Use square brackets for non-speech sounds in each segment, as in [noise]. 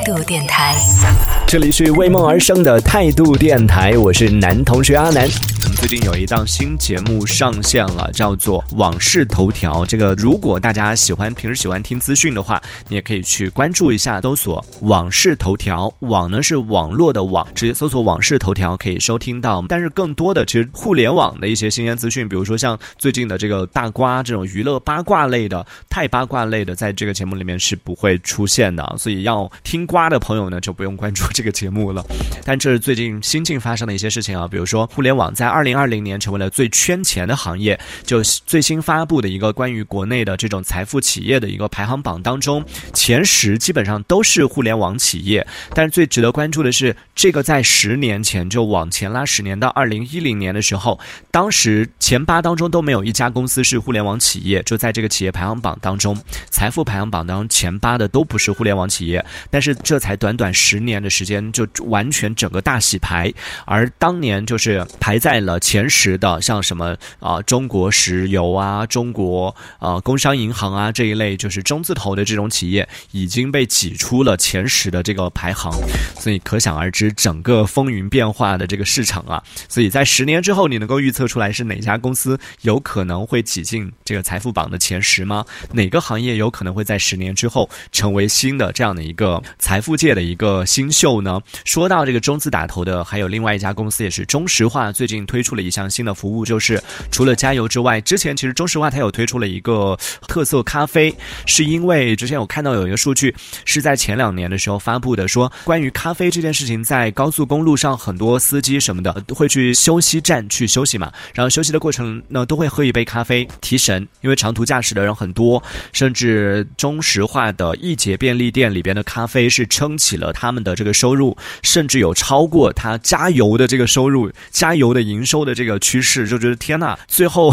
态度电台。这里是为梦而生的态度电台，我是男同学阿南。我们最近有一档新节目上线了，叫做《往事头条》。这个如果大家喜欢平时喜欢听资讯的话，你也可以去关注一下，搜索“往事头条”。网呢是网络的网，直接搜索“往事头条”可以收听到。但是更多的其实互联网的一些新鲜资讯，比如说像最近的这个大瓜这种娱乐八卦类的、太八卦类的，在这个节目里面是不会出现的。所以要听瓜的朋友呢，就不用关注这个节目了。[laughs] 但这是最近新近发生的一些事情啊，比如说互联网在二零二零年成为了最圈钱的行业，就最新发布的一个关于国内的这种财富企业的一个排行榜当中，前十基本上都是互联网企业。但是最值得关注的是，这个在十年前就往前拉十年到二零一零年的时候，当时前八当中都没有一家公司是互联网企业，就在这个企业排行榜当中，财富排行榜当中前八的都不是互联网企业。但是这才短短十年的时间，就完全整个大洗牌。而当年就是排在了前十的，像什么啊、中国石油啊、中国呃工商银行啊这一类，就是中字头的这种企业，已经被挤出了前十的这个排行。所以可想而知，整个风云变化的这个市场啊，所以在十年之后，你能够预测出来是哪家公司有可能会挤进这个财富榜的前十吗？哪个行业有可能会在十年之后成为新的这样的一个财富界的一个新秀呢？说到这个中字打头的，还有另外一家公司也是中石化，最近推出了一项新的服务，就是除了加油之外，之前其实中石化它有推出了一个特色咖啡，是因为之前我看到有一个数据是在前两年的时候发布的，说关于咖啡这件事情，在高速公路上很多司机什么的会去休息站去休息嘛，然后休息的过程呢都会喝一杯咖啡提神，因为长途驾驶的人很多，甚至中石化的易捷便利店里边的咖啡是是撑起了他们的这个收入，甚至有超过他加油的这个收入、加油的营收的这个趋势，就觉得天呐，最后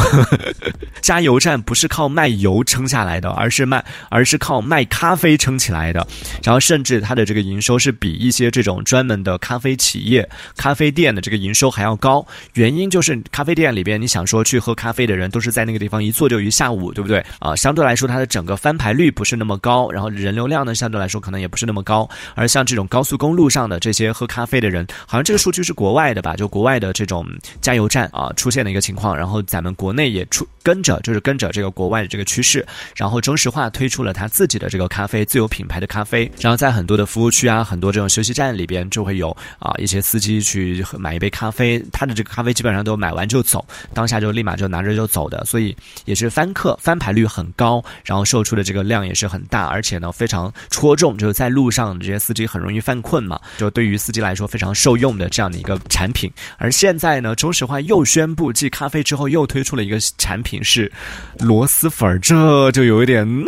[laughs] 加油站不是靠卖油撑下来的，而是卖而是靠卖咖啡撑起来的，然后甚至它的这个营收是比一些这种专门的咖啡企业、咖啡店的这个营收还要高。原因就是咖啡店里边，你想说去喝咖啡的人都是在那个地方一坐就一下午，对不对啊？相对来说，它的整个翻牌率不是那么高，然后人流量呢相对来说可能也不是那么高。而像这种高速公路上的这些喝咖啡的人，好像这个数据是国外的吧？就国外的这种加油站啊出现的一个情况，然后咱们国内也出跟着，就是跟着这个国外的这个趋势，然后中石化推出了它自己的这个咖啡自有品牌的咖啡，然后在很多的服务区啊，很多这种休息站里边就会有啊一些司机去买一杯咖啡，他的这个咖啡基本上都买完就走，当下就立马就拿着就走的，所以也是翻客翻牌率很高，然后售出的这个量也是很大，而且呢非常戳中，就是在路上这些司机很容易犯困嘛，就对于司机来说非常受用的这样的一个产品。而现在呢，中石化又宣布继咖啡之后又推出了一个产品是螺蛳粉儿，这就有一点呢。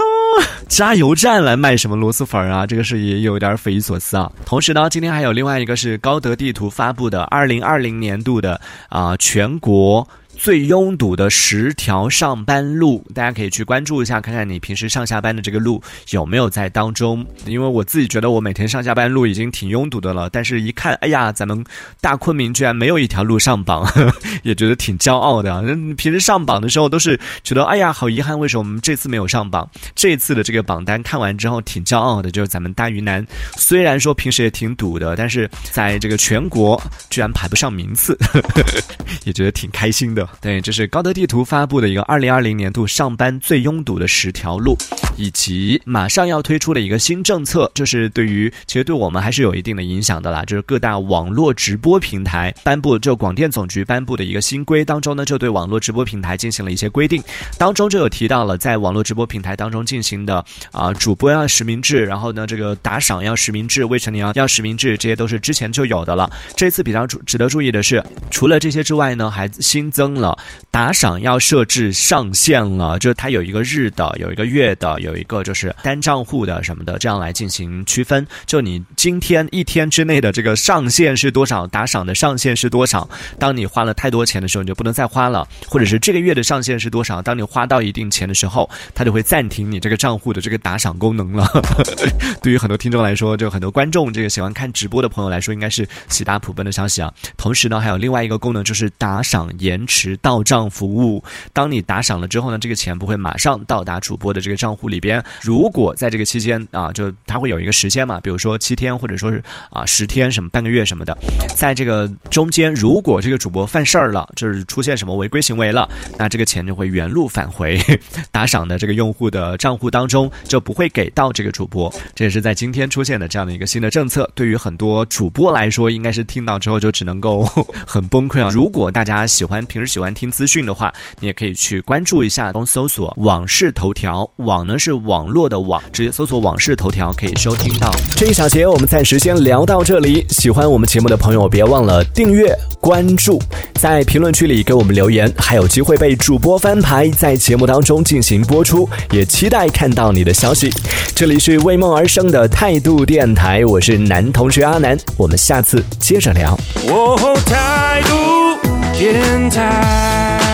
加油站来卖什么螺蛳粉儿啊？这个是也有点匪夷所思啊。同时呢，今天还有另外一个是高德地图发布的二零二零年度的啊、全国。最拥堵的十条上班路，大家可以去关注一下，看看你平时上下班的这个路有没有在当中。因为我自己觉得我每天上下班路已经挺拥堵的了，但是一看，哎呀，咱们大昆明居然没有一条路上榜，呵 [laughs] 呵也觉得挺骄傲的啊。嗯平时上榜的时候都是觉得，哎呀，好遗憾，为什么我们这次没有上榜？这次的这个榜单看完之后挺骄傲的，就是咱们大云南，虽然说平时也挺堵的，但是在这个全国居然排不上名次，呵 [laughs] 呵也觉得挺开心的。对，这是高德地图发布的一个二零二零年度上班最拥堵的十条路，以及马上要推出的一个新政策，就是对于其实对我们还是有一定的影响的啦。就是各大网络直播平台颁布，就广电总局颁布的一个新规当中呢，就对网络直播平台进行了一些规定，当中就有提到了在网络直播平台当中进行的啊、主播要实名制，然后呢这个打赏要实名制，未成年要要实名制，这些都是之前就有的了。这次比较注值得注意的是，除了这些之外呢，还新增了打赏要设置上限了，就是它有一个日的，有一个月的，有有一个就是单账户的什么的，这样来进行区分。就你今天一天之内的这个上限是多少，打赏的上限是多少？当你花了太多钱的时候，你就不能再花了，或者是这个月的上限是多少？当你花到一定钱的时候，它就会暂停你这个账户的这个打赏功能了。[laughs] 对于很多听众来说，就很多观众这个喜欢看直播的朋友来说，应该是喜大普奔的消息啊。同时呢，还有另外一个功能就是打赏延迟到账服务。当你打赏了之后呢，这个钱不会马上到达主播的这个账户里边。如果在这个期间啊，就它会有一个时间嘛，比如说七天或者说是啊十天什么半个月什么的，在这个中间，如果这个主播犯事儿了，就是出现什么违规行为了，那这个钱就会原路返回打赏的这个用户的账户当中，就不会给到这个主播。这也是在今天出现的这样的一个新的政策，对于很多主播来说，应该是听到之后就只能够很崩溃啊。[laughs] 如果大家喜欢平时喜欢听资讯的话，你也可以去关注一下，搜索网事头条，网呢是网络的网，直接搜索网事头条可以收听到。这一小节我们暂时先聊到这里，喜欢我们节目的朋友别忘了订阅关注，在评论区里给我们留言，还有机会被主播翻牌，在节目当中进行播出，也期待看到你的消息。这里是为梦而生的态度电台，我是男同学阿南，我们下次接着聊。哦，态度电台。